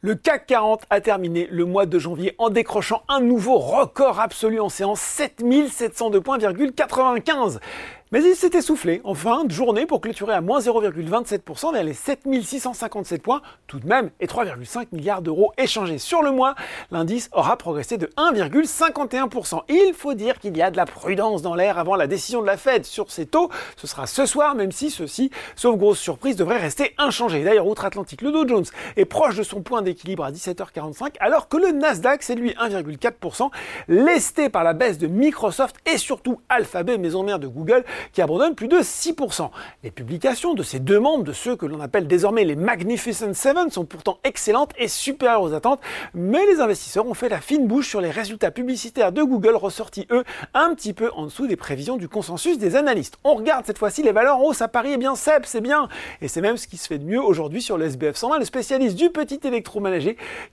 Le CAC 40 a terminé le mois de janvier en décrochant un nouveau record absolu en séance, 7702 points,95. Mais il s'est essoufflé en fin de journée pour clôturer à moins 0,27% vers les 7657 points tout de même et 3,5 milliards d'euros échangés sur le mois. L'indice aura progressé de 1,51%. Il faut dire qu'il y a de la prudence dans l'air avant la décision de la Fed sur ces taux. Ce sera ce soir, même si ceci, sauf grosse surprise, devrait rester inchangé. D'ailleurs, outre-Atlantique, le Dow Jones est proche de son point d'équilibre à 17h45, alors que le Nasdaq, c'est lui 1,4%, lesté par la baisse de Microsoft et surtout Alphabet, maison mère de Google, qui abandonne plus de 6%. Les publications de ces deux membres, de ceux que l'on appelle désormais les Magnificent Seven, sont pourtant excellentes et supérieures aux attentes, mais les investisseurs ont fait la fine bouche sur les résultats publicitaires de Google ressortis, eux, un petit peu en dessous des prévisions du consensus des analystes. On regarde cette fois-ci les valeurs en hausse à Paris, et bien CEP, c'est bien, et c'est même ce qui se fait de mieux aujourd'hui sur le SBF 120, le spécialiste du petit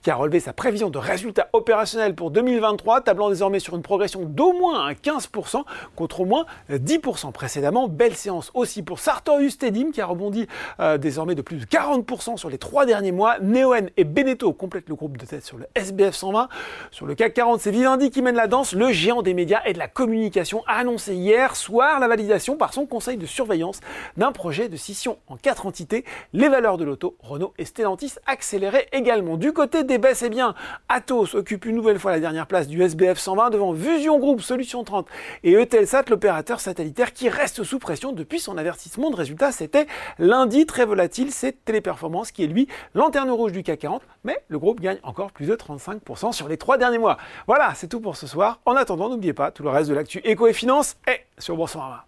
qui a relevé sa prévision de résultats opérationnels pour 2023, tablant désormais sur une progression d'au moins 15% contre au moins 10% précédemment. Belle séance aussi pour Sartorius Tedim qui a rebondi euh, désormais de plus de 40% sur les trois derniers mois. Neoen et Beneteau complètent le groupe de tête sur le SBF 120. Sur le CAC 40, c'est Vivendi qui mène la danse. Le géant des médias et de la communication a annoncé hier soir la validation par son conseil de surveillance d'un projet de scission en quatre entités. Les valeurs de l'auto, Renault et Stellantis accéléraient également. Du côté des baisses, eh bien, Atos occupe une nouvelle fois la dernière place du SBF 120 devant Fusion Group, Solution 30 et Eutelsat, l'opérateur satellitaire qui reste sous pression depuis son avertissement de résultat. C'était lundi très volatile, c'est Téléperformance qui est lui lanterne rouge du CAC 40, mais le groupe gagne encore plus de 35% sur les trois derniers mois. Voilà, c'est tout pour ce soir. En attendant, n'oubliez pas, tout le reste de l'actu éco et finance est sur Boursorama.